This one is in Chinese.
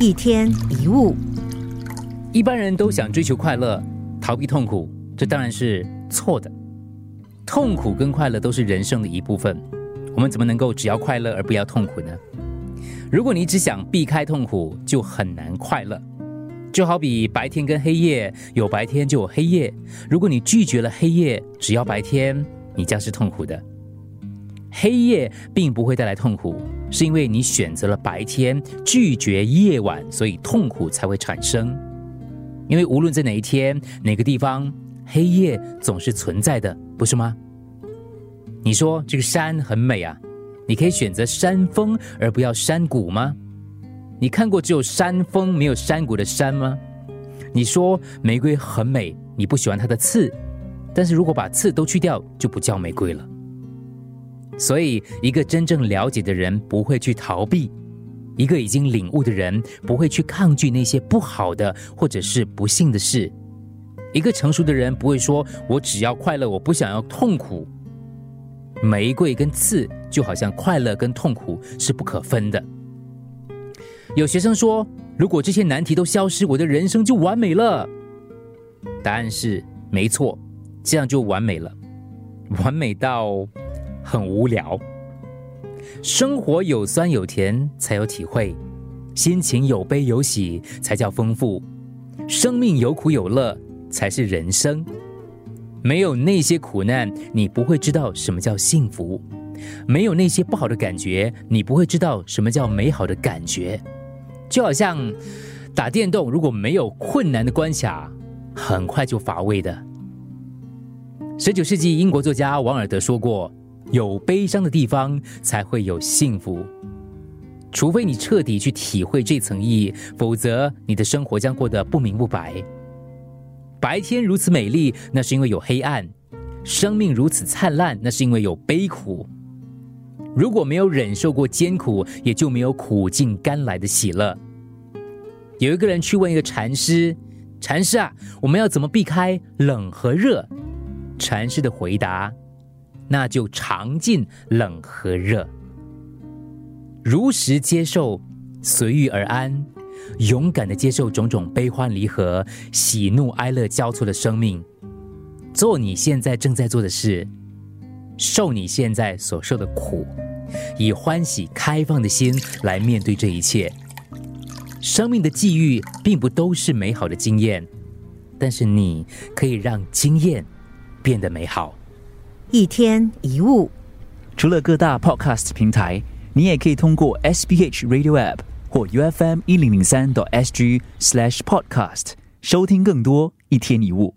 一天一物，一般人都想追求快乐，逃避痛苦，这当然是错的。痛苦跟快乐都是人生的一部分，我们怎么能够只要快乐而不要痛苦呢？如果你只想避开痛苦，就很难快乐。就好比白天跟黑夜，有白天就有黑夜。如果你拒绝了黑夜，只要白天，你将是痛苦的。黑夜并不会带来痛苦，是因为你选择了白天，拒绝夜晚，所以痛苦才会产生。因为无论在哪一天、哪个地方，黑夜总是存在的，不是吗？你说这个山很美啊，你可以选择山峰而不要山谷吗？你看过只有山峰没有山谷的山吗？你说玫瑰很美，你不喜欢它的刺，但是如果把刺都去掉，就不叫玫瑰了。所以，一个真正了解的人不会去逃避；一个已经领悟的人不会去抗拒那些不好的或者是不幸的事；一个成熟的人不会说“我只要快乐，我不想要痛苦”。玫瑰跟刺就好像快乐跟痛苦是不可分的。有学生说：“如果这些难题都消失，我的人生就完美了。”答案是没错，这样就完美了，完美到。很无聊，生活有酸有甜才有体会，心情有悲有喜才叫丰富，生命有苦有乐才是人生。没有那些苦难，你不会知道什么叫幸福；没有那些不好的感觉，你不会知道什么叫美好的感觉。就好像打电动，如果没有困难的关卡，很快就乏味的。十九世纪英国作家王尔德说过。有悲伤的地方才会有幸福，除非你彻底去体会这层意义，否则你的生活将过得不明不白。白天如此美丽，那是因为有黑暗；生命如此灿烂，那是因为有悲苦。如果没有忍受过艰苦，也就没有苦尽甘来的喜乐。有一个人去问一个禅师：“禅师啊，我们要怎么避开冷和热？”禅师的回答。那就尝尽冷和热，如实接受，随遇而安，勇敢的接受种种悲欢离合、喜怒哀乐交错的生命，做你现在正在做的事，受你现在所受的苦，以欢喜开放的心来面对这一切。生命的际遇并不都是美好的经验，但是你可以让经验变得美好。一天一物，除了各大 Podcast 平台，你也可以通过 SBH Radio App 或 UFM 一零零三 SG Slash Podcast 收听更多一天一物。